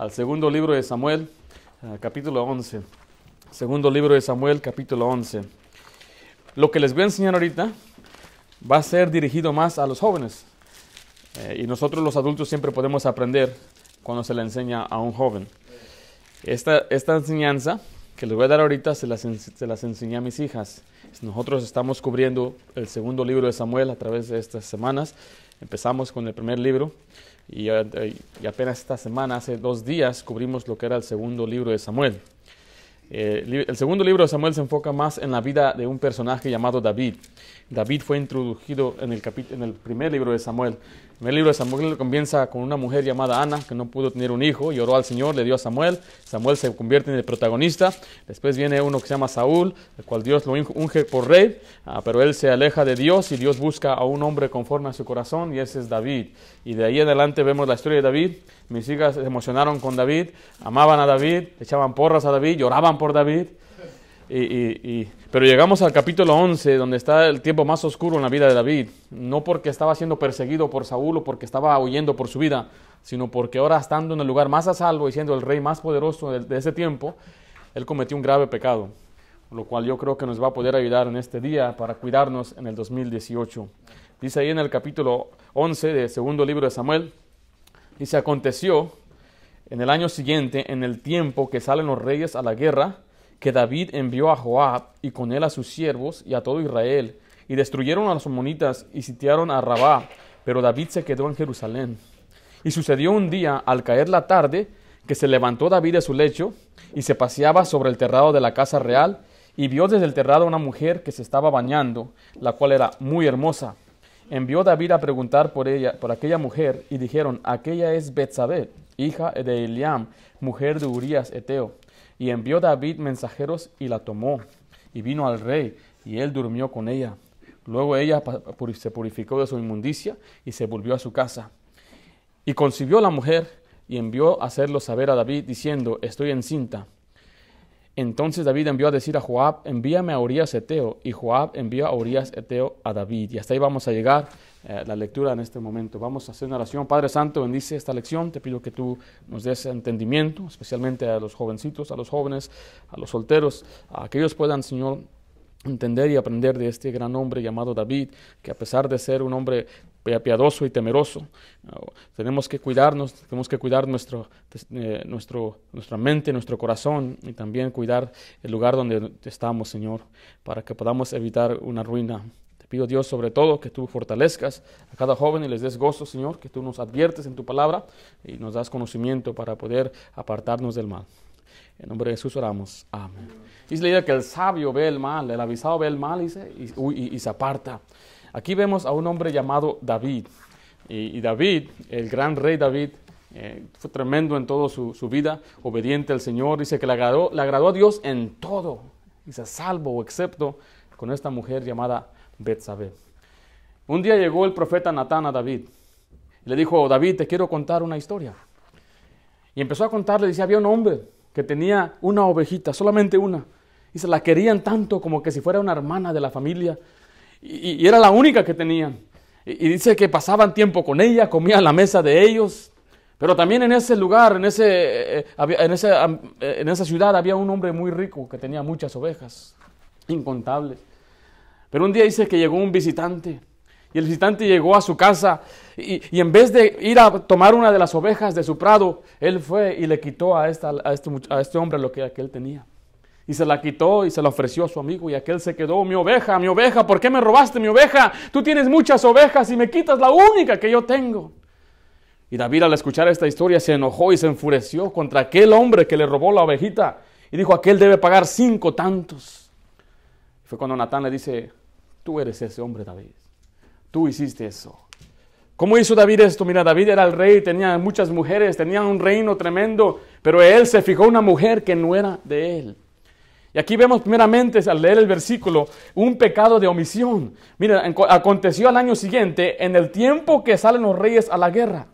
al segundo libro de Samuel, uh, capítulo 11. Segundo libro de Samuel, capítulo 11. Lo que les voy a enseñar ahorita va a ser dirigido más a los jóvenes. Eh, y nosotros los adultos siempre podemos aprender cuando se le enseña a un joven. Esta, esta enseñanza que les voy a dar ahorita se las, se las enseñé a mis hijas. Nosotros estamos cubriendo el segundo libro de Samuel a través de estas semanas. Empezamos con el primer libro y, y apenas esta semana, hace dos días, cubrimos lo que era el segundo libro de Samuel. Eh, el segundo libro de Samuel se enfoca más en la vida de un personaje llamado David. David fue introducido en el, en el primer libro de Samuel. Primer libro de Samuel comienza con una mujer llamada Ana que no pudo tener un hijo y oró al Señor, le dio a Samuel. Samuel se convierte en el protagonista. Después viene uno que se llama Saúl, el cual Dios lo unge por rey, ah, pero él se aleja de Dios y Dios busca a un hombre conforme a su corazón y ese es David. Y de ahí adelante vemos la historia de David. Mis hijas se emocionaron con David, amaban a David, echaban porras a David, lloraban por David. Y, pero llegamos al capítulo 11, donde está el tiempo más oscuro en la vida de David. No porque estaba siendo perseguido por Saúl o porque estaba huyendo por su vida, sino porque ahora estando en el lugar más a salvo y siendo el rey más poderoso de, de ese tiempo, él cometió un grave pecado. Lo cual yo creo que nos va a poder ayudar en este día para cuidarnos en el 2018. Dice ahí en el capítulo 11 del segundo libro de Samuel, dice, aconteció en el año siguiente, en el tiempo que salen los reyes a la guerra, que David envió a Joab y con él a sus siervos y a todo Israel, y destruyeron a los amonitas y sitiaron a Rabá, pero David se quedó en Jerusalén. Y sucedió un día, al caer la tarde, que se levantó David de su lecho y se paseaba sobre el terrado de la casa real, y vio desde el terrado una mujer que se estaba bañando, la cual era muy hermosa. Envió David a preguntar por ella, por aquella mujer, y dijeron, aquella es Betsabé, hija de Eliam, mujer de Urías Eteo. Y envió David mensajeros y la tomó, y vino al rey, y él durmió con ella. Luego ella se purificó de su inmundicia y se volvió a su casa. Y concibió la mujer y envió a hacerlo saber a David, diciendo, estoy encinta. Entonces David envió a decir a Joab, envíame a Urias Eteo, y Joab envió a Urias Eteo a David. Y hasta ahí vamos a llegar eh, la lectura en este momento. Vamos a hacer una oración. Padre Santo, bendice esta lección. Te pido que tú nos des entendimiento, especialmente a los jovencitos, a los jóvenes, a los solteros, a que ellos puedan, Señor, entender y aprender de este gran hombre llamado David, que a pesar de ser un hombre piadoso y temeroso, tenemos que cuidarnos, tenemos que cuidar nuestro, eh, nuestro, nuestra mente, nuestro corazón y también cuidar el lugar donde estamos, Señor, para que podamos evitar una ruina. Pido, Dios, sobre todo, que tú fortalezcas a cada joven y les des gozo, Señor, que tú nos adviertes en tu palabra y nos das conocimiento para poder apartarnos del mal. En nombre de Jesús oramos. Amén. Dice la idea que el sabio ve el mal, el avisado ve el mal y se, y, se aparta. Aquí vemos a un hombre llamado David. Y, David, el gran rey David, eh, fue tremendo en toda su, vida, obediente al Señor. Dice que le agradó, le agradó a Dios en todo. Dice, salvo excepto con esta mujer llamada Betsabé. Un día llegó el profeta Natán a David. Y le dijo, David, te quiero contar una historia. Y empezó a contarle, dice, había un hombre que tenía una ovejita, solamente una, y se la querían tanto como que si fuera una hermana de la familia, y, era la única que tenían. Y, dice que pasaban tiempo con ella, comían la mesa de ellos, pero también en ese lugar, en, ese, eh, en, ese, en esa ciudad había un hombre muy rico que tenía muchas ovejas, incontables. Pero un día dice que llegó un visitante y el visitante llegó a su casa y, en vez de ir a tomar una de las ovejas de su prado, él fue y le quitó a, esta, a, este, a este hombre lo que aquel tenía. Y se la quitó y se la ofreció a su amigo y aquel se quedó, mi oveja, mi oveja, ¿por qué me robaste mi oveja? Tú tienes muchas ovejas y me quitas la única que yo tengo. Y David al escuchar esta historia se enojó y se enfureció contra aquel hombre que le robó la ovejita y dijo, aquel debe pagar cinco tantos. Fue cuando Natán le dice, tú eres ese hombre, David. Tú hiciste eso. ¿Cómo hizo David esto? Mira, David era el rey, tenía muchas mujeres, tenía un reino tremendo, pero él se fijó una mujer que no era de él. Y aquí vemos primeramente, al leer el versículo, un pecado de omisión. Mira, aconteció al año siguiente, en el tiempo que salen los reyes a la guerra,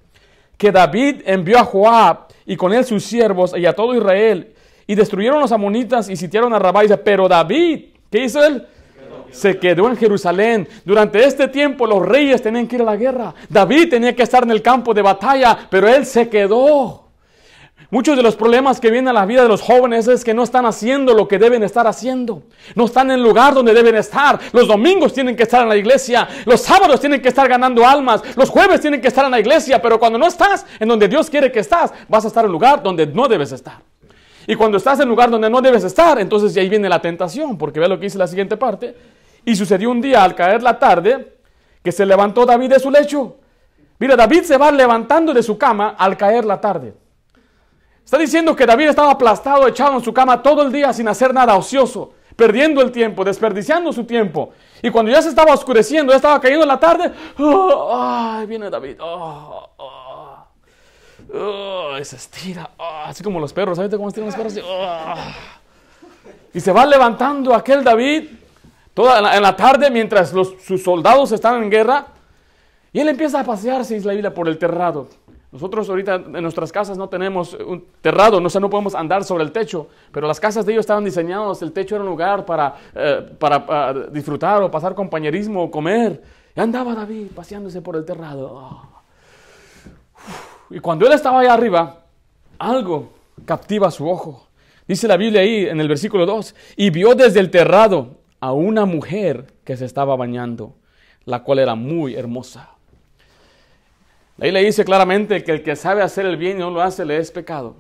que David envió a Joab y con él sus siervos y a todo Israel, y destruyeron los amonitas y sitiaron a Rabá. pero David, ¿qué hizo él? Se quedó en Jerusalén. Durante este tiempo los reyes tenían que ir a la guerra. David tenía que estar en el campo de batalla, pero él se quedó. Muchos de los problemas que vienen a la vida de los jóvenes es que no están haciendo lo que deben estar haciendo. No están en el lugar donde deben estar. Los domingos tienen que estar en la iglesia. Los sábados tienen que estar ganando almas. Los jueves tienen que estar en la iglesia. Pero cuando no estás en donde Dios quiere que estás, vas a estar en el lugar donde no debes estar. Y cuando estás en el lugar donde no debes estar, entonces ahí viene la tentación. Porque ve lo que dice la siguiente parte. Y sucedió un día al caer la tarde que se levantó David de su lecho. Mira, David se va levantando de su cama al caer la tarde. Está diciendo que David estaba aplastado, echado en su cama todo el día sin hacer nada ocioso, perdiendo el tiempo, desperdiciando su tiempo. Y cuando ya se estaba oscureciendo, ya estaba cayendo la tarde, oh, ¡ay, viene David! Oh, oh, se estira, así como los perros, ¿sabes cómo estiran los perros? Y se va levantando aquel David toda en la, tarde mientras sus soldados están en guerra. Y él empieza a pasearse, dice la Biblia, por el terrado. Nosotros ahorita en nuestras casas no tenemos un terrado, no, sé, no podemos andar sobre el techo, pero las casas de ellos estaban diseñadas, el techo era un lugar para, eh, para, disfrutar o pasar compañerismo o comer. Y andaba David paseándose por el terrado. Y cuando él estaba allá arriba, algo captiva su ojo. Dice la Biblia ahí en el versículo 2, y vio desde el terrado a una mujer que se estaba bañando, la cual era muy hermosa. Ahí le dice claramente que el que sabe hacer el bien y no lo hace le es pecado.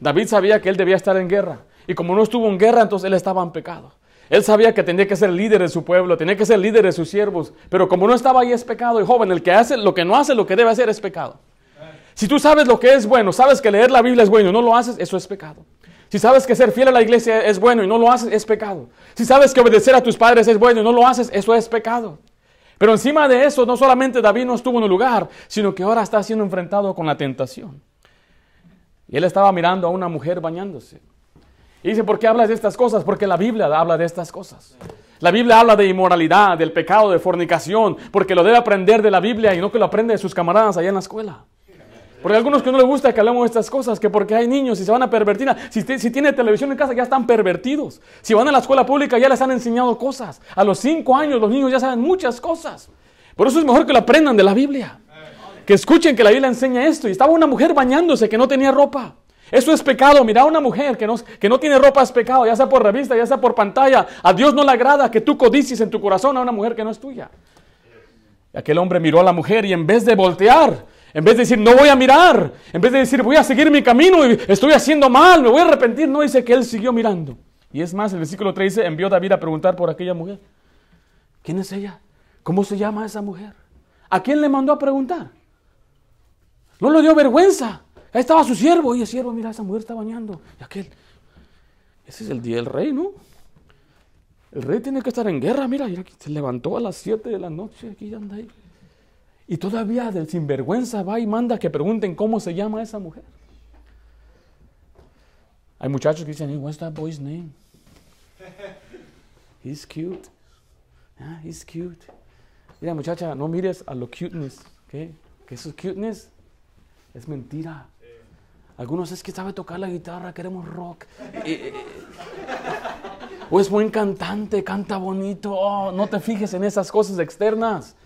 David sabía que él debía estar en guerra. Y como no estuvo en guerra, entonces él estaba en pecado. Él sabía que tenía que ser líder de su pueblo, tenía que ser líder de sus siervos. Pero como no estaba ahí es pecado. Y joven, el que hace lo que no hace, lo que debe hacer es pecado. Si tú sabes lo que es bueno, sabes que leer la Biblia es bueno no lo haces, eso es pecado. Si sabes que ser fiel a la iglesia es bueno y no lo haces, es pecado. Si sabes que obedecer a tus padres es bueno y no lo haces, eso es pecado. Pero encima de eso, no solamente David no estuvo en el lugar, sino que ahora está siendo enfrentado con la tentación. Y él estaba mirando a una mujer bañándose. Y dice, ¿por qué hablas de estas cosas? Porque la Biblia habla de estas cosas. La Biblia habla de inmoralidad, del pecado, de fornicación, porque lo debe aprender de la Biblia y no que lo aprende de sus camaradas allá en la escuela. Porque a algunos que no les gusta que hablemos de estas cosas, que porque hay niños y se van a pervertir, si, tiene televisión en casa ya están pervertidos. Si van a la escuela pública ya les han enseñado cosas. A los cinco años los niños ya saben muchas cosas. Por eso es mejor que lo aprendan de la Biblia. Que escuchen que la Biblia enseña esto. Y estaba una mujer bañándose que no tenía ropa. Eso es pecado. Mira a una mujer que no, que no tiene ropa es pecado, ya sea por revista, ya sea por pantalla. A Dios no le agrada que tú codicies en tu corazón a una mujer que no es tuya. Y aquel hombre miró a la mujer y en vez de voltear, en vez de decir, no voy a mirar, en vez de decir, voy a seguir mi camino y estoy haciendo mal, me voy a arrepentir, no dice que él siguió mirando. Y es más, el versículo 3 dice, envió David a preguntar por aquella mujer. ¿Quién es ella? ¿Cómo se llama esa mujer? ¿A quién le mandó a preguntar? No le dio vergüenza. Ahí estaba su siervo. Oye, siervo, mira, esa mujer está bañando. Y aquel, ese es el día del rey, ¿no? El rey tiene que estar en guerra. Mira, mira se levantó a las 7 de la noche. Aquí anda ahí. Y todavía del sinvergüenza va y manda que pregunten cómo se llama esa mujer. Hay muchachos que dicen, what's that boy's name? He's cute. Ah, he's cute. Mira, muchacha, no mires a lo cuteness. ¿okay? Que eso cuteness es mentira. Algunos es que sabe tocar la guitarra, queremos rock. Eh, eh, o es buen cantante, canta bonito. Oh, no te fijes en esas cosas externas.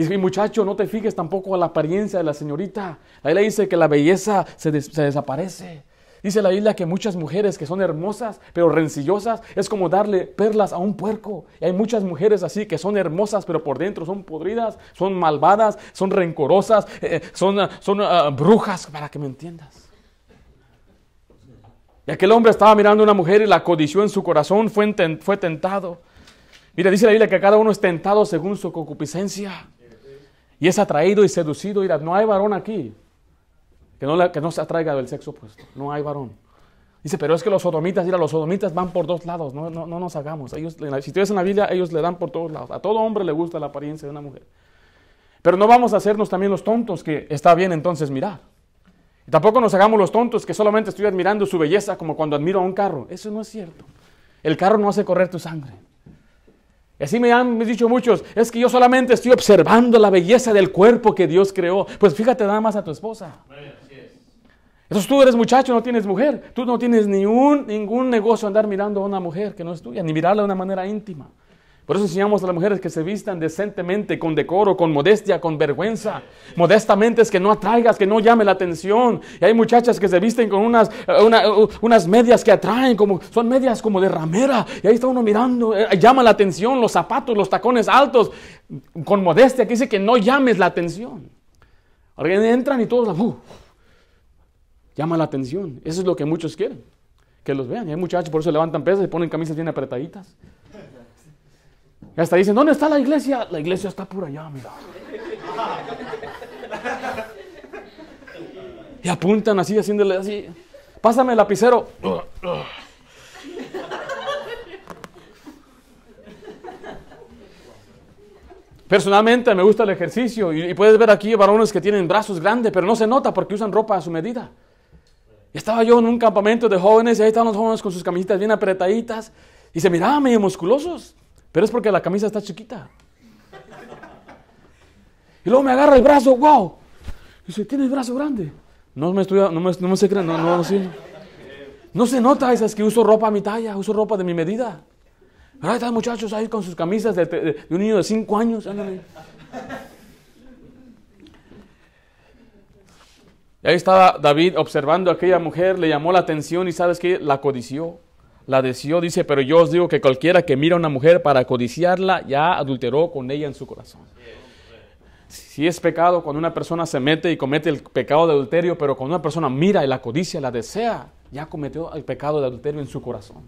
Y mi muchacho, no te fijes tampoco a la apariencia de la señorita. Ahí le dice que la belleza se, desaparece. Dice la Biblia que muchas mujeres que son hermosas, pero rencillosas, es como darle perlas a un puerco. Y hay muchas mujeres así que son hermosas, pero por dentro son podridas, son malvadas, son rencorosas, eh, son, son ah, brujas, para que me entiendas. Y aquel hombre estaba mirando a una mujer y la codició en su corazón, fue, fue tentado. Mira, dice la Biblia que cada uno es tentado según su concupiscencia. Y es atraído y seducido. No hay varón aquí que no, se atraiga del sexo opuesto. No hay varón. Dice, pero es que los sodomitas, mira, los sodomitas van por dos lados. No, no, no nos hagamos. Ellos, si tú en la Biblia, ellos le dan por todos lados. A todo hombre le gusta la apariencia de una mujer. Pero no vamos a hacernos también los tontos que está bien entonces mirar. Y tampoco nos hagamos los tontos que solamente estoy admirando su belleza como cuando admiro a un carro. Eso no es cierto. El carro no hace correr tu sangre. Y así me han dicho muchos, es que yo solamente estoy observando la belleza del cuerpo que Dios creó. Pues fíjate nada más a tu esposa. Entonces tú eres muchacho, no tienes mujer. Tú no tienes ni un, ningún negocio andar mirando a una mujer que no es tuya, ni mirarla de una manera íntima. Por eso enseñamos a las mujeres que se vistan decentemente, con decoro, con modestia, con vergüenza. Modestamente es que no atraigas, que no llame la atención. Y hay muchachas que se visten con unas, eh, unas medias que atraen, como, son medias como de ramera. Y ahí está uno mirando, eh, llama la atención, los zapatos, los tacones altos, con modestia, que dice que no llames la atención. Alguien entran y todos, uh, llama la atención. Eso es lo que muchos quieren, que los vean. Y hay muchachos por eso levantan pesas y ponen camisas bien apretaditas. Y hasta dicen, ¿dónde está la iglesia? La iglesia está por allá, mira. Y apuntan así, haciéndole así. Pásame el lapicero. Personalmente me gusta el ejercicio y, puedes ver aquí varones que tienen brazos grandes, pero no se nota porque usan ropa a su medida. Estaba yo en un campamento de jóvenes y ahí estaban los jóvenes con sus camisetas bien apretaditas y se miraban medio musculosos. Pero es porque la camisa está chiquita. Y luego me agarra el brazo, wow. Y dice, ¿tienes el brazo grande? No me estoy, no me, no me se no, no, no, no se nota esas que uso ropa a mi talla, uso ropa de mi medida. Ahora están muchachos ahí con sus camisas de, un niño de 5 años. Y ahí estaba David observando a aquella mujer, le llamó la atención y sabes qué, la codició la deseó, dice, pero yo os digo que cualquiera que mira a una mujer para codiciarla, ya adulteró con ella en su corazón. Si es pecado cuando una persona se mete y comete el pecado de adulterio, pero cuando una persona mira y la codicia, la desea, ya cometió el pecado de adulterio en su corazón.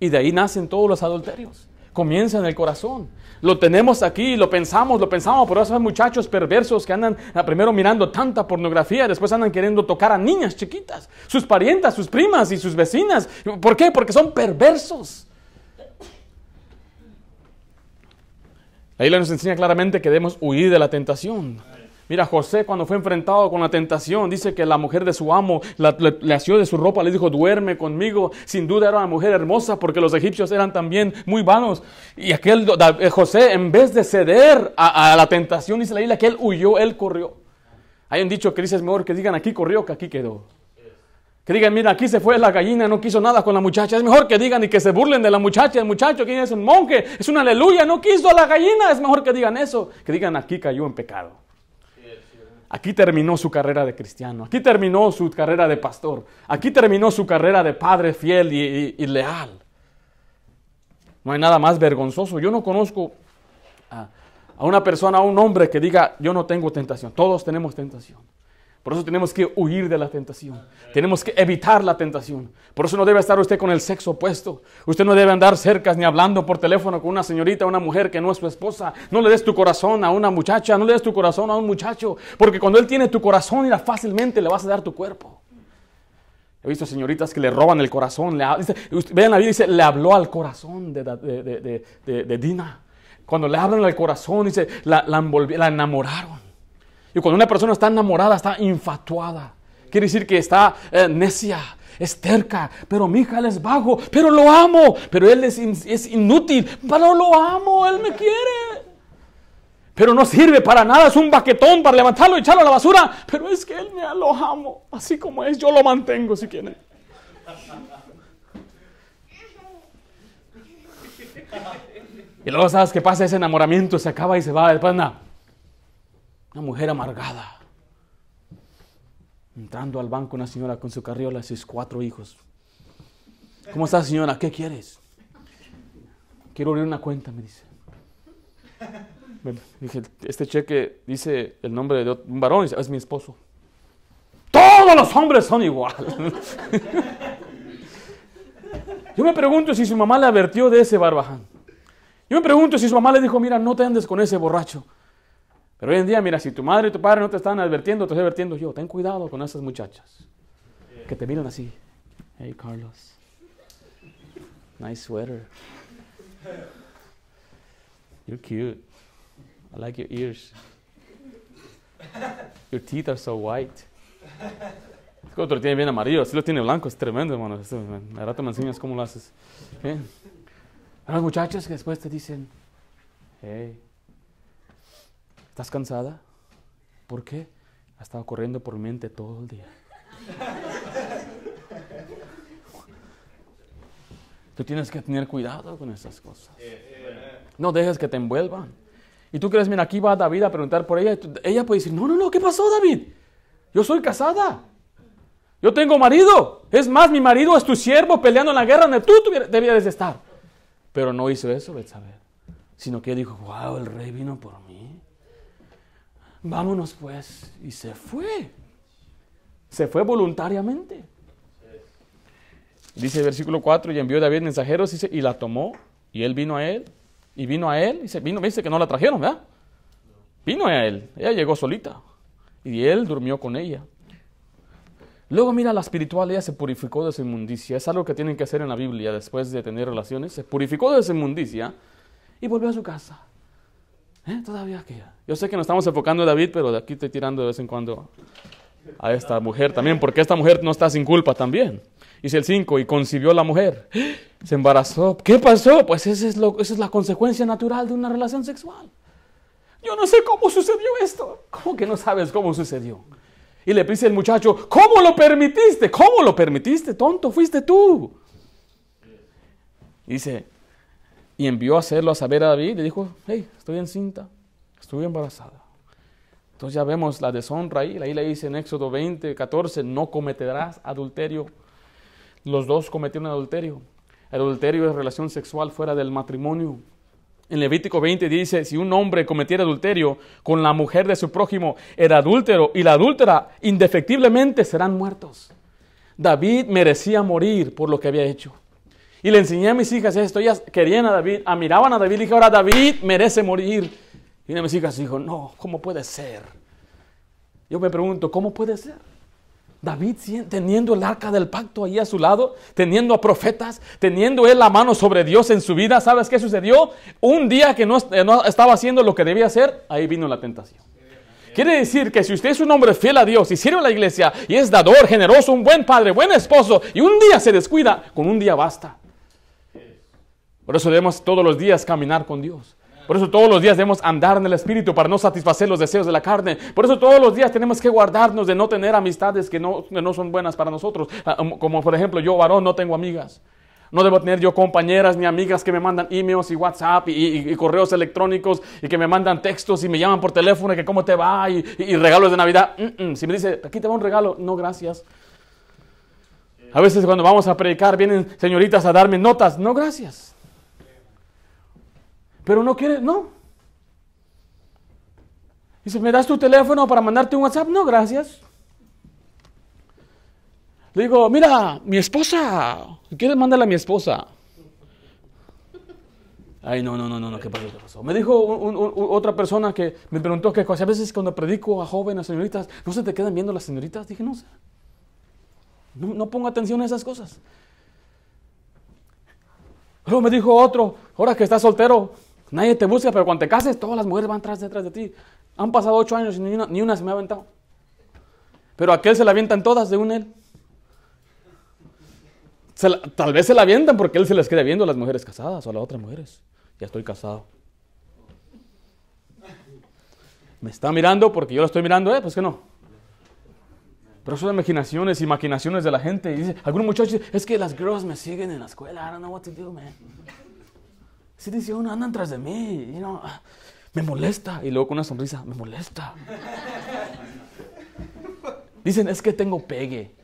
Y de ahí nacen todos los adulterios comienza en el corazón. Lo tenemos aquí, lo pensamos, lo pensamos, por eso hay muchachos perversos que andan primero mirando tanta pornografía, después andan queriendo tocar a niñas chiquitas, sus parientas, sus primas y sus vecinas. ¿Por qué? Porque son perversos. Ahí nos enseña claramente que debemos huir de la tentación. Mira, José cuando fue enfrentado con la tentación, dice que la mujer de su amo le, asió de su ropa, le dijo, duerme conmigo. Sin duda era una mujer hermosa porque los egipcios eran también muy vanos. Y aquel eh, José, en vez de ceder a, la tentación, dice la isla que él huyó, él corrió. Hay un dicho que dice, es mejor que digan aquí corrió que aquí quedó. Que digan, mira, aquí se fue la gallina, no quiso nada con la muchacha. Es mejor que digan y que se burlen de la muchacha. El muchacho, que es un monje, es una aleluya, no quiso a la gallina. Es mejor que digan eso. Que digan, aquí cayó en pecado. Aquí terminó su carrera de cristiano, aquí terminó su carrera de pastor, aquí terminó su carrera de padre fiel y, leal. No hay nada más vergonzoso. Yo no conozco a, una persona, a un hombre que diga, yo no tengo tentación. Todos tenemos tentación. Por eso tenemos que huir de la tentación. Tenemos que evitar la tentación. Por eso no debe estar usted con el sexo opuesto. Usted no debe andar cerca ni hablando por teléfono con una señorita, una mujer que no es su esposa. No le des tu corazón a una muchacha, no le des tu corazón a un muchacho. Porque cuando él tiene tu corazón, irá fácilmente le vas a dar tu cuerpo. He visto señoritas que le roban el corazón. Vean la Biblia, dice, le habló al corazón de, Dina. Cuando le hablan al corazón, dice, la enamoraron. Y cuando una persona está enamorada, está infatuada. Quiere decir que está eh, necia, es terca. Pero mi hija, él es vago, pero lo amo. Pero él es, es inútil, pero lo amo, él me quiere. Pero no sirve para nada, es un baquetón para levantarlo y echarlo a la basura. Pero es que él me lo amo, así como es, yo lo mantengo si quiere. Y luego sabes qué pasa, ese enamoramiento se acaba y se va, después nada. Una mujer amargada. Entrando al banco una señora con su carriola y sus cuatro hijos. ¿Cómo está señora? ¿Qué quieres? Quiero abrir una cuenta, me dice. dije, este cheque dice el nombre de un varón, dice, es mi esposo. Todos los hombres son igual. Yo me pregunto si su mamá le advirtió de ese barbaján. Yo me pregunto si su mamá le dijo, mira, no te andes con ese borracho. Pero hoy en día, mira, si tu madre y tu padre no te están advirtiendo, te estoy advirtiendo yo. Ten cuidado con esas muchachas que te miran así. Hey, Carlos. Nice sweater. You're cute. I like your ears. Your teeth are so white. Es como lo tiene bien amarillo, así lo tiene blanco, es tremendo, hermano. Me rato me enseñas cómo lo haces. ¿Eh? Hay muchachas que después te dicen, hey, ¿Estás cansada? ¿Por qué? Ha estado corriendo por mi mente todo el día. Tú tienes que tener cuidado con esas cosas. No dejes que te envuelvan. Y tú crees, mira, aquí va David a preguntar por ella. Ella puede decir, no, no, no, ¿qué pasó David? Yo soy casada. Yo tengo marido. Es más, mi marido es tu siervo peleando en la guerra donde tú debieras estar. Pero no hizo eso, Betsabé. Sino que dijo, wow, el rey vino por mí. Vámonos pues. Y se fue. Se fue voluntariamente. Dice el versículo 4, y envió David mensajeros y la tomó. Y él vino a él. Y vino a él. Y se vino, me dice que no la trajeron, ¿verdad? Vino a él. Ella llegó solita. Y él durmió con ella. Luego mira la espiritual, ella se purificó de su inmundicia. Es algo que tienen que hacer en la Biblia después de tener relaciones. Se purificó de su inmundicia y volvió a su casa. ¿Eh? Todavía queda. Yo sé que nos estamos enfocando en David, pero de aquí estoy tirando de vez en cuando a esta mujer también, porque esta mujer no está sin culpa también. Dice el 5, y concibió la mujer. Se embarazó. ¿Qué pasó? Pues esa es, lo, esa es la consecuencia natural de una relación sexual. Yo no sé cómo sucedió esto. ¿Cómo que no sabes cómo sucedió? Y le dice el muchacho, ¿cómo lo permitiste? ¿Cómo lo permitiste? Tonto, fuiste tú. dice, y envió a hacerlo a saber a David y le dijo, hey, estoy encinta, estoy embarazada. Entonces ya vemos la deshonra ahí, ahí le dice en Éxodo 20, 14, no cometerás adulterio. Los dos cometieron adulterio. El adulterio es relación sexual fuera del matrimonio. En Levítico 20 dice, si un hombre cometiera adulterio con la mujer de su prójimo, era adúltero y la adúltera indefectiblemente serán muertos. David merecía morir por lo que había hecho. Y le enseñé a mis hijas esto, ellas querían a David, admiraban a David, y dije, ahora David merece morir. Y una de mis hijas dijo, no, ¿cómo puede ser? Yo me pregunto, ¿cómo puede ser? David teniendo el arca del pacto ahí a su lado, teniendo a profetas, teniendo él la mano sobre Dios en su vida, ¿sabes qué sucedió? Un día que no, estaba haciendo lo que debía hacer, ahí vino la tentación. Quiere decir que si usted es un hombre fiel a Dios y sirve a la iglesia y es dador, generoso, un buen padre, buen esposo y un día se descuida, con un día basta. Por eso debemos todos los días caminar con Dios. Por eso todos los días debemos andar en el Espíritu para no satisfacer los deseos de la carne. Por eso todos los días tenemos que guardarnos de no tener amistades que no, no son buenas para nosotros. Ah, um, como por ejemplo yo, varón, no tengo amigas. No debo tener yo compañeras ni amigas que me mandan emails y WhatsApp y, correos electrónicos y que me mandan textos y me llaman por teléfono y que cómo te va y, regalos de Navidad. Si me dice, aquí te va un regalo, no gracias. A veces cuando vamos a predicar vienen señoritas a darme notas, no gracias. Pero no quiere, no. Dice, ¿me das tu teléfono para mandarte un WhatsApp? No, gracias. Le digo, mira, mi esposa, ¿quieres mandarle a mi esposa? Ay, no, no, no, no, ¿qué pasó? ¿Qué pasó? Me dijo otra persona que me preguntó que a veces cuando predico a jóvenes, señoritas, ¿no se te quedan viendo las señoritas? Dije, no. No, no pongo atención a esas cosas. Luego me dijo otro, ahora que estás soltero, Nadie te busca, pero cuando te cases, todas las mujeres van atrás detrás de ti. Han pasado ocho años y ni una, se me ha aventado. Pero aquel se la avientan todas de un él. tal vez se la avientan porque él se les queda viendo a las mujeres casadas o a las otras mujeres. Ya estoy casado. Me está mirando porque yo lo estoy mirando, eh, pues que no. Pero son imaginaciones y maquinaciones de la gente. Y dice, algunos muchachos, es que las girls me siguen en la escuela. I don't know what to do, man. Si dice uno, andan tras de mí, y no, me molesta. Y luego con una sonrisa, me molesta. Dicen, es que tengo pegue.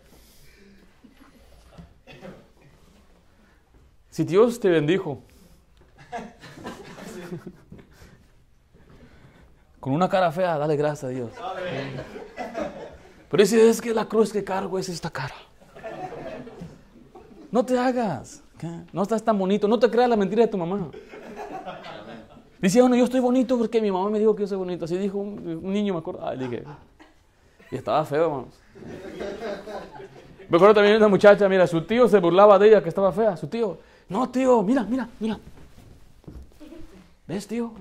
Si Dios te bendijo con una cara fea, dale gracias a Dios. Pero dice, es que la cruz que cargo es esta cara. No te hagas. No estás tan bonito. No te creas la mentira de tu mamá. Dice bueno, yo estoy bonito porque mi mamá me dijo que yo soy bonito. Así dijo un, niño, me acuerdo. Ay, dije. Y estaba feo, hermanos. Me acuerdo también de una muchacha, mira, su tío se burlaba de ella que estaba fea. Su tío, no, tío, mira, mira, mira. ¿Ves, tío?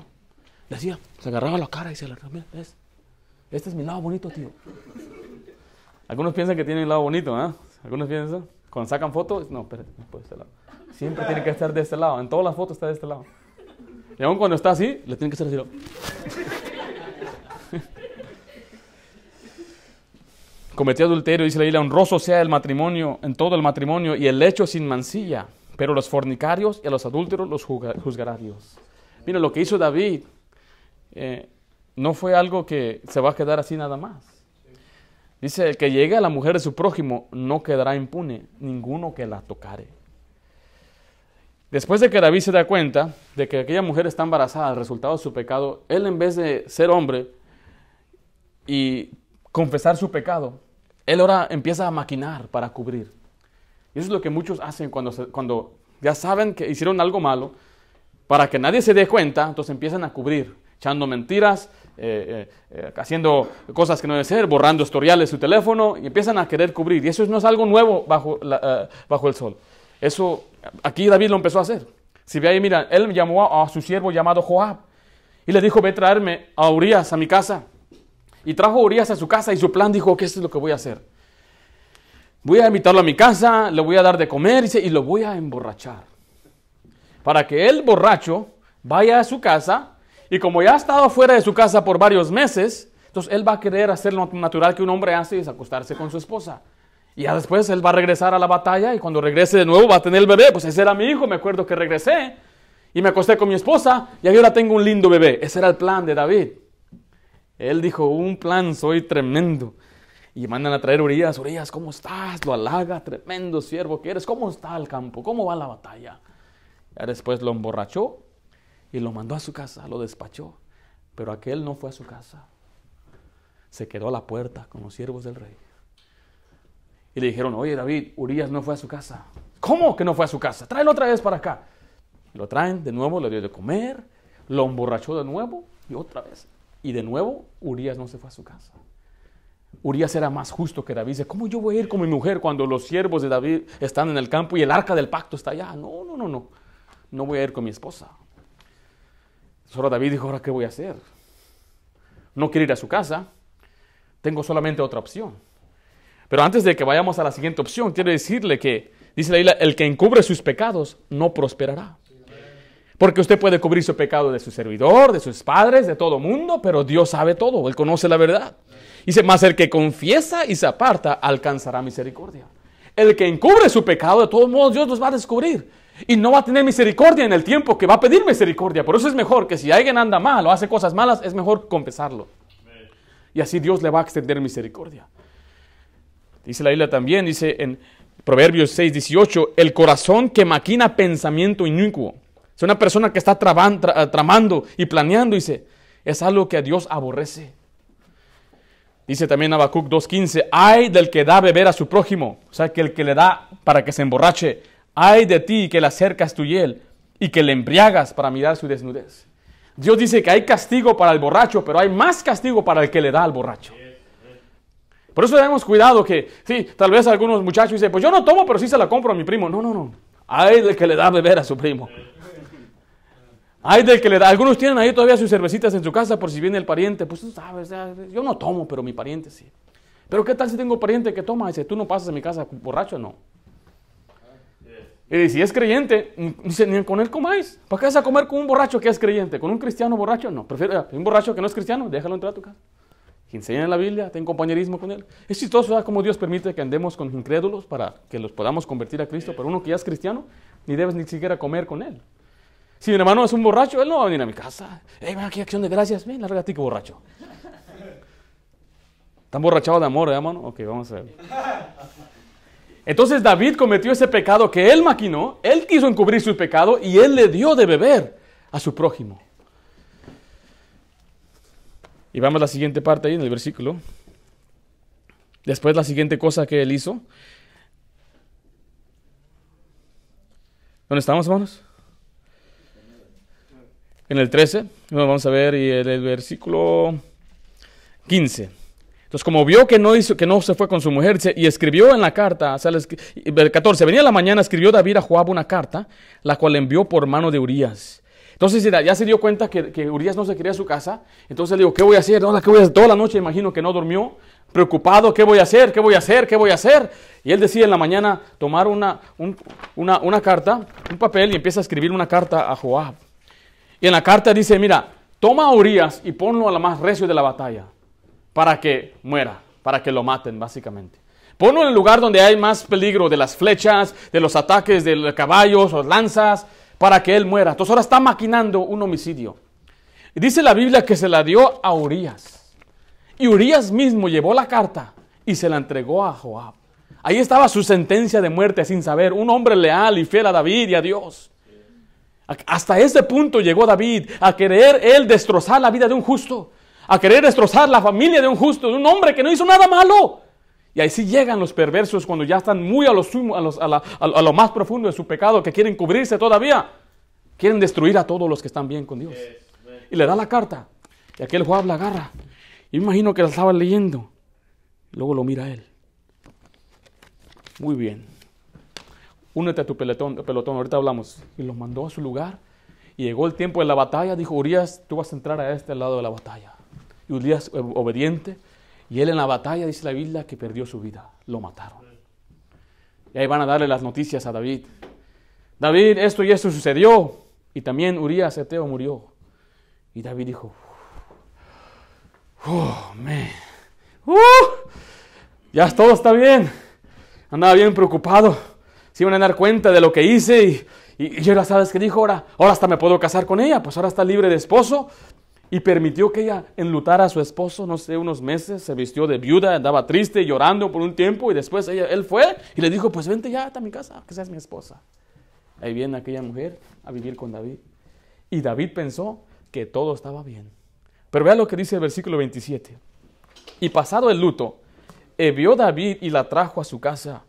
Le se agarraba la cara y se la mira, ¿ves? Este es mi lado bonito, tío. Algunos piensan que tienen el lado bonito, ¿eh? Algunos piensan, cuando sacan fotos, no, espérate, no puede este lado. Siempre tiene que estar de este lado. En todas las fotos está de este lado. Y aún cuando está así, le tiene que estar así. Cometió adulterio, dice la Biblia, honroso sea el matrimonio, en todo el matrimonio, y el hecho sin mancilla. Pero los fornicarios y a los adúlteros los juzgará Dios. Mira, lo que hizo David eh, no fue algo que se va a quedar así nada más. Dice, el que llegue a la mujer de su prójimo no quedará impune, ninguno que la tocare. Después de que David se da cuenta de que aquella mujer está embarazada, el resultado de su pecado, él en vez de ser hombre y confesar su pecado, él ahora empieza a maquinar para cubrir. Y eso es lo que muchos hacen cuando, cuando ya saben que hicieron algo malo, para que nadie se dé cuenta, entonces empiezan a cubrir, echando mentiras, eh, eh, haciendo cosas que no deben ser, borrando historiales su teléfono y empiezan a querer cubrir. Y eso no es algo nuevo bajo, bajo el sol. Eso, aquí David lo empezó a hacer. Si ve ahí, mira, él llamó a, su siervo llamado Joab y le dijo, ve a traerme a Urias a mi casa. Y trajo a Urias a su casa y su plan dijo, ¿qué es lo que voy a hacer? Voy a invitarlo a mi casa, le voy a dar de comer y lo voy a emborrachar. Para que el borracho vaya a su casa y como ya ha estado fuera de su casa por varios meses, entonces él va a querer hacer lo natural que un hombre hace, es acostarse con su esposa. Y ya después él va a regresar a la batalla y cuando regrese de nuevo va a tener el bebé. Pues ese era mi hijo, me acuerdo que regresé y me acosté con mi esposa y ahora tengo un lindo bebé. Ese era el plan de David. Él dijo, un plan, soy tremendo. Y mandan a traer Urias, Urias, ¿cómo estás? Lo halaga, tremendo siervo que eres. ¿Cómo está el campo? ¿Cómo va la batalla? Ya después lo emborrachó y lo mandó a su casa, lo despachó. Pero aquel no fue a su casa. Se quedó a la puerta con los siervos del rey. Y le dijeron, oye David, Urias no fue a su casa. ¿Cómo que no fue a su casa? Tráelo otra vez para acá. Lo traen de nuevo, le dio de comer, lo emborrachó de nuevo y otra vez. Y de nuevo, Urias no se fue a su casa. Urias era más justo que David. Dice, ¿cómo yo voy a ir con mi mujer cuando los siervos de David están en el campo y el arca del pacto está allá? No, no, no, no. No voy a ir con mi esposa. Solo David dijo, ¿ahora qué voy a hacer? No quiero ir a su casa. Tengo solamente otra opción. Pero antes de que vayamos a la siguiente opción, quiero decirle que, dice la isla, el que encubre sus pecados no prosperará. Porque usted puede cubrir su pecado de su servidor, de sus padres, de todo mundo, pero Dios sabe todo, Él conoce la verdad. Dice, más el que confiesa y se aparta alcanzará misericordia. El que encubre su pecado, de todos modos Dios los va a descubrir. Y no va a tener misericordia en el tiempo que va a pedir misericordia. Por eso es mejor que si alguien anda mal o hace cosas malas, es mejor confesarlo. Y así Dios le va a extender misericordia. Dice la Biblia también, dice en Proverbios 6, 18, el corazón que maquina pensamiento inicuo. Es una persona que está tramando y planeando, dice, es algo que a Dios aborrece. Dice también Habacuc 2.15, hay del que da beber a su prójimo, o sea, que el que le da para que se emborrache, hay de ti que le acercas tu hiel y que le embriagas para mirar su desnudez. Dios dice que hay castigo para el borracho, pero hay más castigo para el que le da al borracho. Por eso tenemos cuidado que, sí, tal vez algunos muchachos dicen, pues yo no tomo, pero sí se la compro a mi primo. No, no, no. Hay del que le da a beber a su primo. Hay del que le da. Algunos tienen ahí todavía sus cervecitas en su casa por si viene el pariente. Pues tú sabes, yo no tomo, pero mi pariente sí. Pero ¿qué tal si tengo pariente que toma? Dice, tú no pasas a mi casa borracho, no. Y si es creyente, dice, ni con él comáis. ¿Para qué vas a comer con un borracho que es creyente? ¿Con un cristiano borracho? No. Prefiero un borracho que no es cristiano, déjalo entrar a tu casa que enseñan la Biblia, ten compañerismo con él. Es chistoso ¿sabes? cómo Dios permite que andemos con incrédulos para que los podamos convertir a Cristo, pero uno que ya es cristiano, ni debes ni siquiera comer con él. Si mi hermano es un borracho, él no va a venir a mi casa. Hey, ven aquí, acción de gracias. Ven, larga ti que borracho. ¿Están borrachados de amor, eh, hermano? Ok, vamos a ver. Entonces David cometió ese pecado que él maquinó, él quiso encubrir su pecado y él le dio de beber a su prójimo. Y vamos a la siguiente parte ahí en el versículo. Después la siguiente cosa que él hizo. ¿Dónde estamos, hermanos? En el 13. Vamos a ver y el, el versículo 15. Entonces, como vio que no, hizo, que no se fue con su mujer, y escribió en la carta, el 14, venía la mañana, escribió David a Joab una carta, la cual envió por mano de Urias. Entonces ya se dio cuenta que, que Urias no se quería a su casa. Entonces le digo, ¿qué voy a hacer? ¿qué voy a? Toda la noche imagino que no durmió, preocupado, ¿qué voy a hacer? ¿Qué voy a hacer? ¿Qué voy a hacer? Y él decide en la mañana tomar una, una, una carta, un papel y empieza a escribir una carta a Joab. Y en la carta dice, mira, toma a Urias y ponlo a la más recio de la batalla para que muera, para que lo maten básicamente. Ponlo en el lugar donde hay más peligro de las flechas, de los ataques de caballos o lanzas, para que él muera. Entonces ahora está maquinando un homicidio. Dice la Biblia que se la dio a Urias. Y Urias mismo llevó la carta y se la entregó a Joab. Ahí estaba su sentencia de muerte sin saber. Un hombre leal y fiel a David y a Dios. Hasta ese punto llegó David a querer él destrozar la vida de un justo. A querer destrozar la familia de un justo, de un hombre que no hizo nada malo. Y ahí sí llegan los perversos cuando ya están muy a lo, sumo, a, lo más profundo de su pecado, que quieren cubrirse todavía. Quieren destruir a todos los que están bien con Dios. Y le da la carta. Y aquel Joab la agarra. Y me imagino que la estaba leyendo. Luego lo mira a él. Muy bien. Únete a tu pelotón, pelotón, ahorita hablamos. Y lo mandó a su lugar. Y llegó el tiempo de la batalla. Dijo, Urias, tú vas a entrar a este lado de la batalla. Y eh, obediente, y él en la batalla, dice la Biblia, que perdió su vida. Lo mataron. Y ahí van a darle las noticias a David. David, esto y esto sucedió. Y también Urias Eteo murió. Y David dijo, oh, man. Uh, ya todo está bien. Andaba bien preocupado. Se iban a dar cuenta de lo que hice y, y, y sabes que dijo, ahora, ahora hasta me puedo casar con ella, pues ahora está libre de esposo y permitió que ella enlutara a su esposo, no sé, unos meses, se vistió de viuda, andaba triste, llorando por un tiempo y después ella, él fue y le dijo, pues vente ya a mi casa, que seas mi esposa. Ahí viene aquella mujer a vivir con David. Y David pensó que todo estaba bien. Pero vea lo que dice el versículo 27. Y pasado el luto, vio David y la trajo a su casa,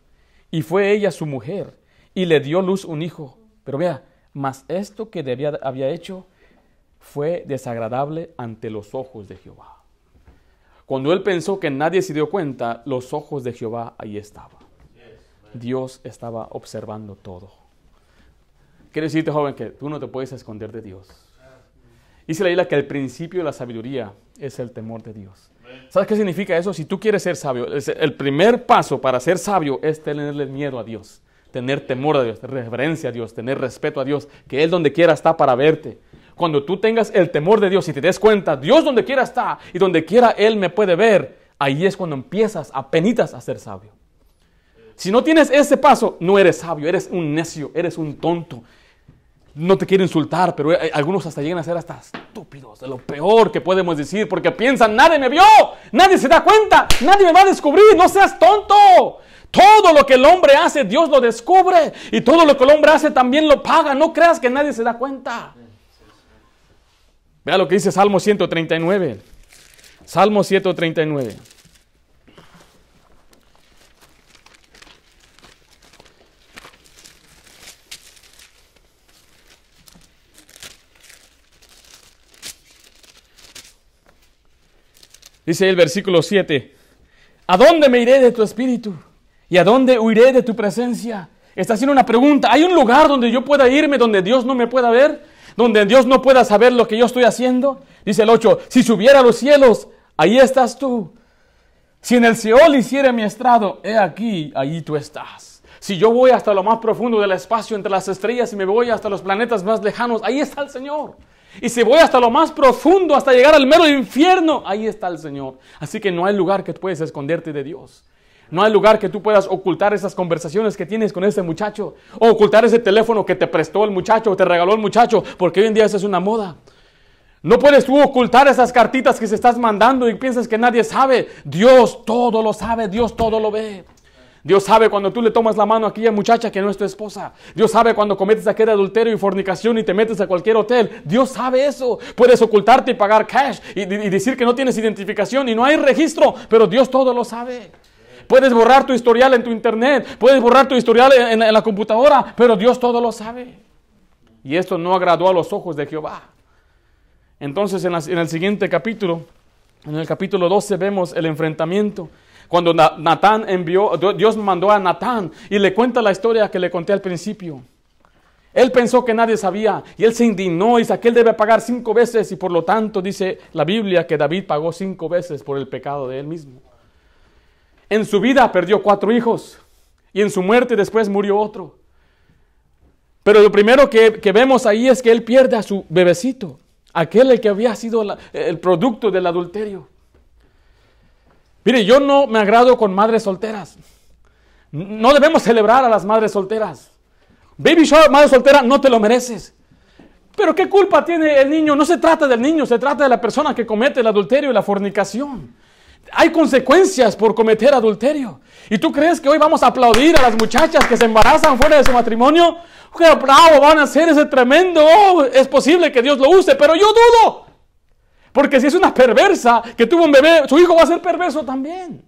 y fue ella su mujer, y le dio luz un hijo. Pero vea, mas esto que debía, había hecho fue desagradable ante los ojos de Jehová. Cuando él pensó que nadie se dio cuenta, los ojos de Jehová ahí estaban. Dios estaba observando todo. Quiero decirte, joven, que tú no te puedes esconder de Dios. Dice la Biblia que el principio de la sabiduría es el temor de Dios. ¿Sabes qué significa eso? Si tú quieres ser sabio, el primer paso para ser sabio es tenerle miedo a Dios, tener temor a Dios, reverencia a Dios, tener respeto a Dios, que Él donde quiera está para verte. Cuando tú tengas el temor de Dios y te des cuenta, Dios donde quiera está y donde quiera Él me puede ver, ahí es cuando empiezas a penitas a ser sabio. Si no tienes ese paso, no eres sabio, eres un necio, eres un tonto. No te quiero insultar, pero algunos hasta llegan a ser hasta estúpidos, de lo peor que podemos decir, porque piensan, nadie me vio, nadie se da cuenta, nadie me va a descubrir, no seas tonto. Todo lo que el hombre hace, Dios lo descubre, y todo lo que el hombre hace también lo paga, no creas que nadie se da cuenta. Vea lo que dice Salmo 139. Salmo 139. Dice el versículo 7, ¿a dónde me iré de tu espíritu? ¿Y a dónde huiré de tu presencia? Está haciendo una pregunta. ¿Hay un lugar donde yo pueda irme, donde Dios no me pueda ver? Donde Dios no pueda saber lo que yo estoy haciendo. Dice el 8, si subiera a los cielos, ahí estás tú. Si en el Seol hiciera mi estrado, he aquí, ahí tú estás. Si yo voy hasta lo más profundo del espacio entre las estrellas y me voy hasta los planetas más lejanos, ahí está el Señor. Y si voy hasta lo más profundo, hasta llegar al mero infierno, ahí está el Señor. Así que no hay lugar que puedes esconderte de Dios. No hay lugar que tú puedas ocultar esas conversaciones que tienes con ese muchacho. O ocultar ese teléfono que te prestó el muchacho o te regaló el muchacho. Porque hoy en día eso es una moda. No puedes tú ocultar esas cartitas que se estás mandando y piensas que nadie sabe. Dios todo lo sabe, Dios todo lo ve. Dios sabe cuando tú le tomas la mano a aquella muchacha que no es tu esposa. Dios sabe cuando cometes aquel adulterio y fornicación y te metes a cualquier hotel. Dios sabe eso. Puedes ocultarte y pagar cash y decir que no tienes identificación y no hay registro, pero Dios todo lo sabe. Puedes borrar tu historial en tu internet, puedes borrar tu historial en, la computadora, pero Dios todo lo sabe. Y esto no agradó a los ojos de Jehová. Entonces en, el siguiente capítulo, en el capítulo 12 vemos el enfrentamiento. Cuando Natán envió, Dios mandó a Natán y le cuenta la historia que le conté al principio. Él pensó que nadie sabía y él se indignó y dice debe pagar cinco veces y por lo tanto dice la Biblia que David pagó cinco veces por el pecado de él mismo. En su vida perdió cuatro hijos y en su muerte después murió otro. Pero lo primero que, vemos ahí es que él pierde a su bebecito, aquel que había sido el producto del adulterio. Mire, yo no me agrado con madres solteras. No debemos celebrar a las madres solteras. Baby shower, madre soltera, no te lo mereces. Pero ¿qué culpa tiene el niño? No se trata del niño, se trata de la persona que comete el adulterio y la fornicación. Hay consecuencias por cometer adulterio. ¿Y tú crees que hoy vamos a aplaudir a las muchachas que se embarazan fuera de su matrimonio? ¡Qué bravo van a hacer ese tremendo! Oh, es posible que Dios lo use, pero yo dudo. Porque si es una perversa que tuvo un bebé, su hijo va a ser perverso también.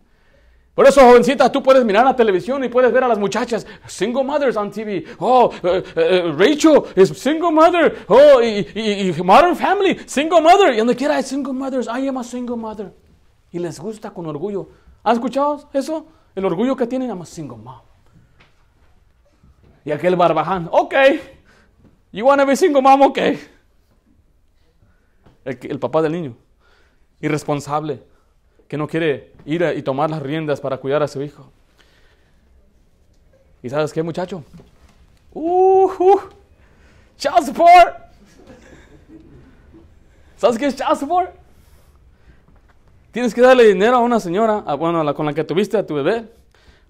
Por eso, jovencita, tú puedes mirar la televisión y puedes ver a las muchachas, single mothers on TV. Oh, eh, eh, Rachel es single mother. Oh, y, Modern Family, single mother. Y donde quiera hay single mothers. I am a single mother. Y les gusta con orgullo. ¿Has escuchado eso? El orgullo que tienen, I'm single mom. Y aquel barbaján, ok. You want to be single mom, ok. el papá del niño, irresponsable que no quiere ir y tomar las riendas para cuidar a su hijo. ¿Y sabes qué, muchacho? Uh, uh, child support. ¿Sabes qué es child support? Tienes que darle dinero a una señora, bueno, a la con la que tuviste a tu bebé,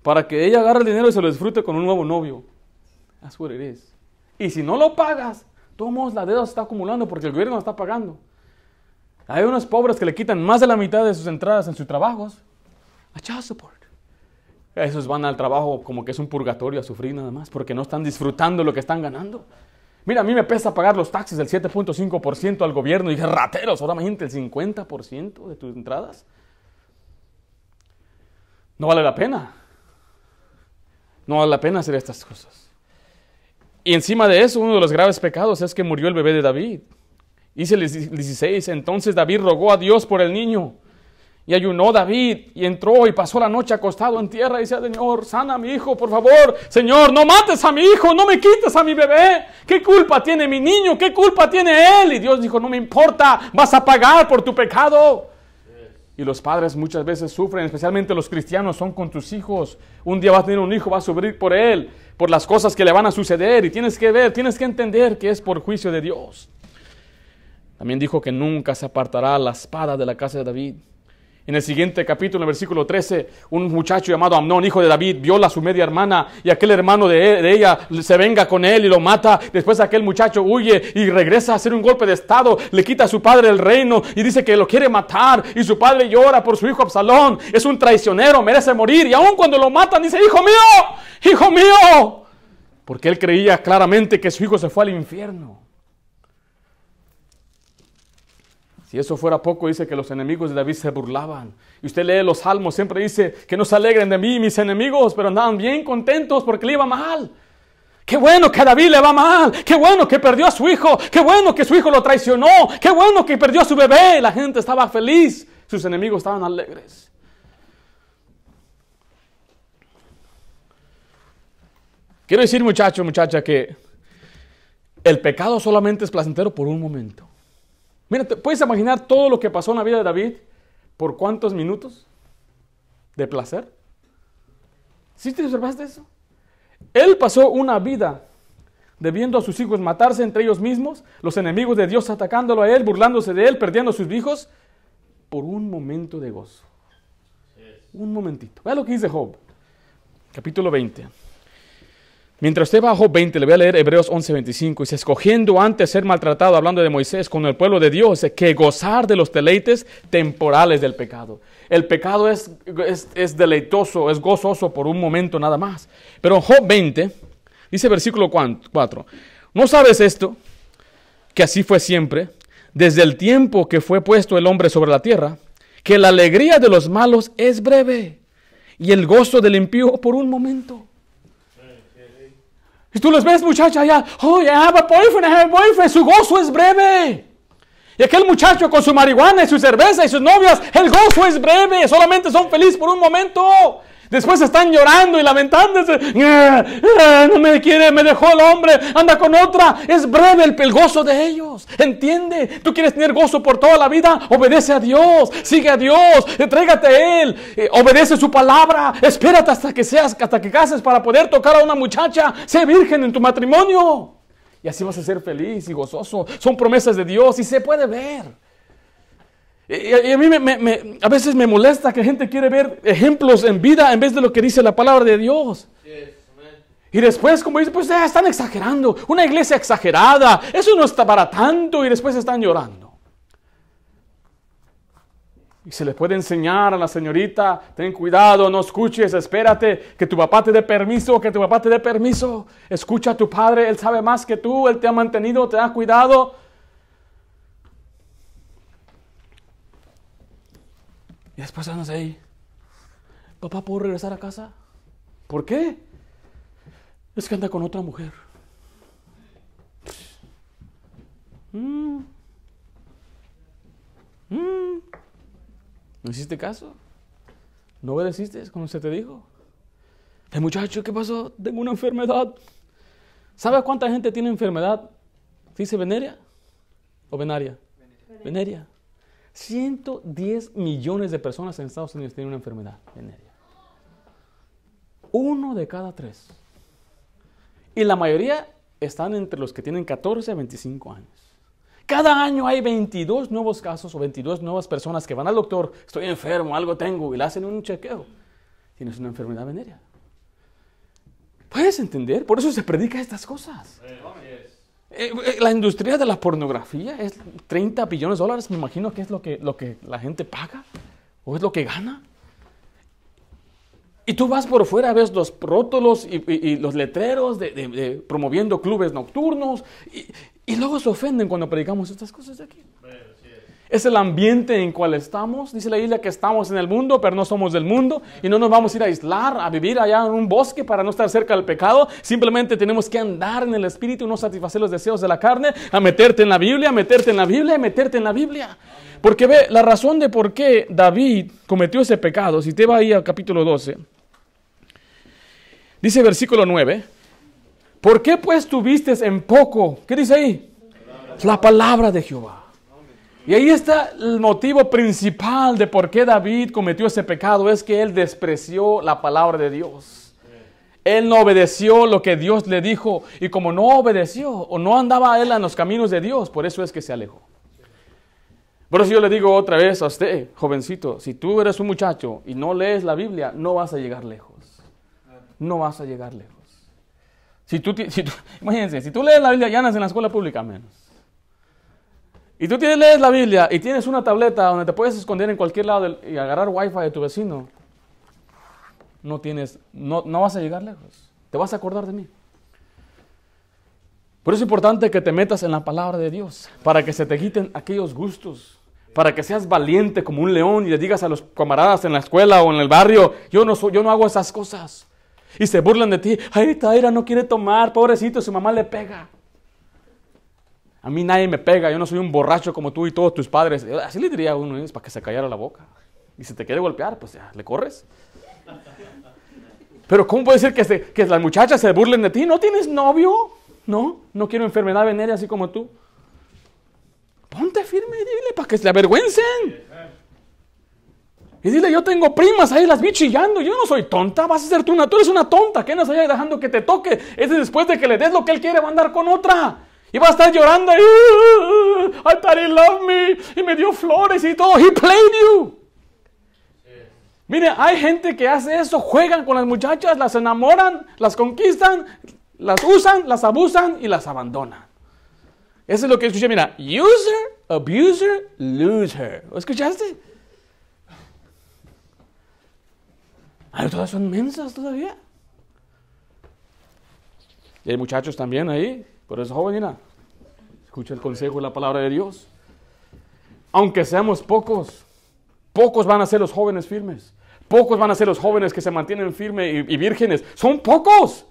para que ella agarre el dinero y se lo disfrute con un nuevo novio. That's what it is. Y si no lo pagas, todos la deuda se está acumulando porque el gobierno está pagando. Hay unos pobres que le quitan más de la mitad de sus entradas en sus trabajos a child support. Esos van al trabajo como que es un purgatorio a sufrir nada más porque no están disfrutando lo que están ganando. Mira, a mí me pesa pagar los taxes del 7.5% al gobierno y dije, rateros, ahora imagínate el 50% de tus entradas. No vale la pena. No vale la pena hacer estas cosas. Y encima de eso, uno de los graves pecados es que murió el bebé de David. Dice el 16, entonces David rogó a Dios por el niño. Y ayunó David y entró y pasó la noche acostado en tierra y decía, Señor, sana a mi hijo, por favor. Señor, no mates a mi hijo, no me quites a mi bebé. ¿Qué culpa tiene mi niño? ¿Qué culpa tiene él? Y Dios dijo, no me importa, vas a pagar por tu pecado. Y los padres muchas veces sufren, especialmente los cristianos, son con tus hijos. Un día vas a tener un hijo, vas a sufrir por él, por las cosas que le van a suceder. Y tienes que ver, tienes que entender que es por juicio de Dios. También dijo que nunca se apartará la espada de la casa de David. En el siguiente capítulo, en el versículo 13, un muchacho llamado Amnón, hijo de David, viola a su media hermana y aquel hermano de, de, ella se venga con él y lo mata. Después aquel muchacho huye y regresa a hacer un golpe de estado, le quita a su padre el reino y dice que lo quiere matar y su padre llora por su hijo Absalón. Es un traicionero, merece morir y aun cuando lo matan dice, hijo mío, hijo mío, porque él creía claramente que su hijo se fue al infierno. Si eso fuera poco, dice que los enemigos de David se burlaban. Y usted lee los salmos, siempre dice que no se alegren de mí mis enemigos, pero andaban bien contentos porque le iba mal. Qué bueno que a David le va mal. Qué bueno que perdió a su hijo. Qué bueno que su hijo lo traicionó. Qué bueno que perdió a su bebé. La gente estaba feliz. Sus enemigos estaban alegres. Quiero decir, muchacho, muchacha, que el pecado solamente es placentero por un momento. Mira, ¿te puedes imaginar todo lo que pasó en la vida de David por cuántos minutos de placer? ¿Sí te observaste eso? Él pasó una vida debiendo a sus hijos matarse entre ellos mismos, los enemigos de Dios atacándolo a él, burlándose de él, perdiendo a sus hijos, por un momento de gozo. Un momentito. Vea lo que dice Job, capítulo 20. Mientras usted bajo 20, le voy a leer Hebreos 11:25. Dice, escogiendo antes ser maltratado, hablando de Moisés, con el pueblo de Dios, que gozar de los deleites temporales del pecado. El pecado es, es, deleitoso, es gozoso por un momento nada más. Pero Job 20, dice versículo 4, ¿no sabes esto? Que así fue siempre, desde el tiempo que fue puesto el hombre sobre la tierra, que la alegría de los malos es breve y el gozo del impío por un momento. Y tú los ves, muchacha, ya, oh, I have a boyfriend, I have a boyfriend. Su gozo es breve. Y aquel muchacho con su marihuana y su cerveza y sus novias, el gozo es breve. Solamente son felices por un momento. Después están llorando y lamentándose. No me quiere, me dejó el hombre, anda con otra. Es breve el, gozo de ellos. Entiende, tú quieres tener gozo por toda la vida. Obedece a Dios, sigue a Dios, entrégate a Él, eh, obedece su palabra. Espérate hasta que seas, hasta que cases para poder tocar a una muchacha. Sé virgen en tu matrimonio. Y así vas a ser feliz y gozoso. Son promesas de Dios y se puede ver. Y, a mí me, a veces me molesta que gente quiere ver ejemplos en vida en vez de lo que dice la palabra de Dios. Y después, como dice, pues ya están exagerando. Una iglesia exagerada. Eso no está para tanto. Y después están llorando. Y se le puede enseñar a la señorita, ten cuidado, no escuches, espérate, que tu papá te dé permiso, que tu papá te dé permiso. Escucha a tu padre, él sabe más que tú, él te ha mantenido, te da cuidado. Y después andas ahí. Papá, ¿puedo regresar a casa? ¿Por qué? Es que anda con otra mujer. Mm. Mm. ¿No hiciste caso? ¿No obedeciste cuando se te dijo? El muchacho, ¿qué pasó? Tengo una enfermedad. ¿Sabe cuánta gente tiene enfermedad? ¿Dice veneria o venaria? Veneria. 110 millones de personas en Estados Unidos tienen una enfermedad veneria. Uno de cada tres. Y la mayoría están entre los que tienen 14 a 25 años. Cada año hay 22 nuevos casos o 22 nuevas personas que van al doctor, estoy enfermo, algo tengo, y le hacen un chequeo. Tienes una enfermedad venérea. ¿Puedes entender? Por eso se predica estas cosas. Eh, eh, la industria de la pornografía es 30 billones de dólares, me imagino que es lo que, lo que la gente paga o es lo que gana. Y tú vas por fuera, ves los rótulos y, los letreros de, promoviendo clubes nocturnos y, y, luego se ofenden cuando predicamos estas cosas de aquí. Es el ambiente en cual estamos. Dice la Biblia que estamos en el mundo, pero no somos del mundo. Y no nos vamos a ir a aislar, a vivir allá en un bosque para no estar cerca del pecado. Simplemente tenemos que andar en el Espíritu, no satisfacer los deseos de la carne, a meterte en la Biblia, a meterte en la Biblia, a meterte en la Biblia. Porque ve, la razón de por qué David cometió ese pecado, si te va ahí al capítulo 12, dice versículo 9, ¿por qué pues tuviste en poco? ¿Qué dice ahí? La palabra de Jehová. Y ahí está el motivo principal de por qué David cometió ese pecado, es que él despreció la palabra de Dios. Él no obedeció lo que Dios le dijo y como no obedeció o no andaba él en los caminos de Dios, por eso es que se alejó. Por eso yo le digo otra vez a usted, jovencito, si tú eres un muchacho y no lees la Biblia, no vas a llegar lejos. No vas a llegar lejos. Si tú, imagínense, si tú lees la Biblia, ya andas en la escuela pública menos. Y tú tienes, lees la Biblia y tienes una tableta donde te puedes esconder en cualquier lado y agarrar wifi de tu vecino. No tienes, no, no vas a llegar lejos. Te vas a acordar de mí. Por eso es importante que te metas en la palabra de Dios, para que se te quiten aquellos gustos, para que seas valiente como un león y le digas a los camaradas en la escuela o en el barrio, yo no, soy, yo no hago esas cosas. Y se burlan de ti, ay, Taira no quiere tomar, pobrecito, su mamá le pega. A mí nadie me pega, yo no soy un borracho como tú y todos tus padres. Así le diría a uno, para que se callara la boca. Y si te quiere golpear, pues ya, le corres. Pero ¿cómo puede ser que, que las muchachas se burlen de ti? ¿No tienes novio? No, no quiero enfermedad venérea así como tú. Ponte firme y dile para que se avergüencen. Y dile, yo tengo primas ahí, las vi chillando. Yo no soy tonta, vas a ser tú una, tú eres una tonta. ¿Qué nos allá dejando que te toque? Es después de que le des lo que él quiere, va a andar con otra. Y va a estar llorando y, I thought he loved me. Y me dio flores y todo. He played you. Mire, hay gente que hace eso, juegan con las muchachas, las enamoran, las conquistan, las usan, las abusan y las abandonan. Eso es lo que escuché, mira, user, abuser, loser. ¿Lo escuchaste? Ay, todas son mensas todavía. Y hay muchachos también ahí, por eso, joven, escucha el consejo y la palabra de Dios. Aunque seamos pocos, pocos van a ser los jóvenes firmes. Pocos van a ser los jóvenes que se mantienen firmes y, vírgenes. Son pocos.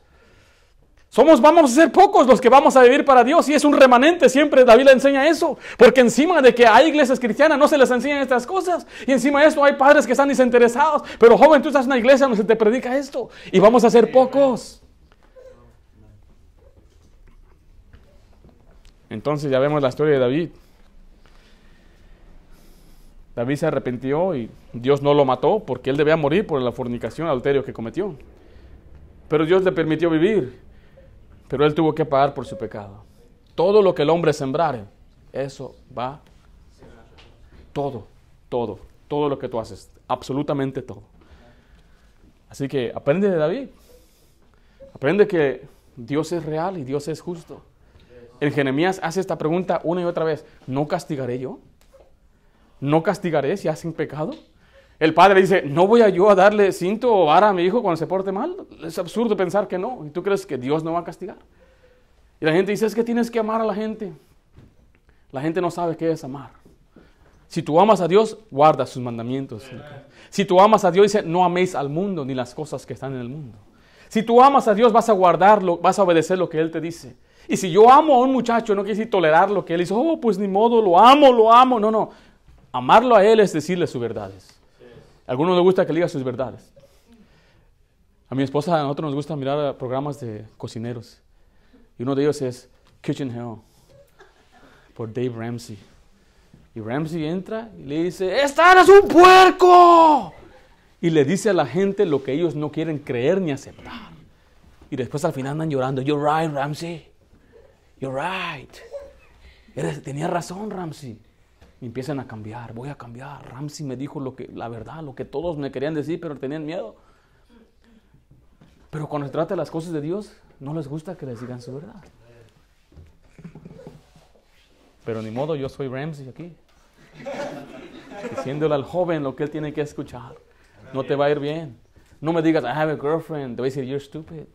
Somos, vamos a ser pocos los que vamos a vivir para Dios y es un remanente, siempre David le enseña eso, porque encima de que hay iglesias cristianas no se les enseñan estas cosas y encima de esto hay padres que están desinteresados, pero joven, tú estás en una iglesia donde se te predica esto y vamos a ser pocos. Entonces ya vemos la historia de David. David se arrepintió y Dios no lo mató porque él debía morir por la fornicación, adulterio que cometió. Pero Dios le permitió vivir, pero él tuvo que pagar por su pecado. Todo lo que el hombre sembrare, eso va. Todo, todo, todo lo que tú haces, absolutamente todo. Así que aprende de David. Aprende que Dios es real y Dios es justo. En Jeremías hace esta pregunta una y otra vez. ¿No castigaré yo? ¿No castigaré si hacen pecado? El padre dice, ¿no voy a yo a darle cinto o vara a mi hijo cuando se porte mal? Es absurdo pensar que no. ¿Y tú crees que Dios no va a castigar? Y la gente dice, es que tienes que amar a la gente. La gente no sabe qué es amar. Si tú amas a Dios, guarda sus mandamientos. Si tú amas a Dios, dice, no améis al mundo ni las cosas que están en el mundo. Si tú amas a Dios, vas a guardarlo, vas a obedecer lo que Él te dice. Y si yo amo a un muchacho, no quiere decir tolerar lo que Él dice, oh, pues ni modo, lo amo, lo amo. No, no. Amarlo a Él es decirle sus verdades. A algunos les gusta que le diga sus verdades. A mi esposa, a nosotros nos gusta mirar programas de cocineros. Y uno de ellos es Kitchen Hell, por Dave Ramsey. Y Ramsey entra y le dice, ¡Esta un puerco! Y le dice a la gente lo que ellos no quieren creer ni aceptar. Y después al final andan llorando, You're right, Ramsey. You're right. Tenía razón, Ramsey. Y empiezan a cambiar, voy a cambiar. Ramsey me dijo lo que, la verdad, lo que todos me querían decir, pero tenían miedo. Pero cuando se trata de las cosas de Dios, no les gusta que les digan su verdad. Pero ni modo, yo soy Ramsey aquí. Diciéndole al joven lo que él tiene que escuchar. No te va a ir bien. No me digas, I have a girlfriend. Te voy a decir, you're stupid.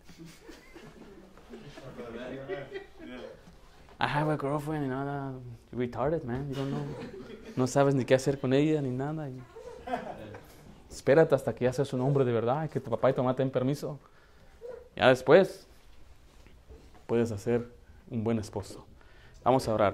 I have a girlfriend y nada. Retarded, man. You don't know. No sabes ni qué hacer con ella ni nada. Espérate hasta que ya seas un hombre de verdad, que tu papá y tu mamá te den permiso. Ya después puedes hacer un buen esposo. Vamos a orar.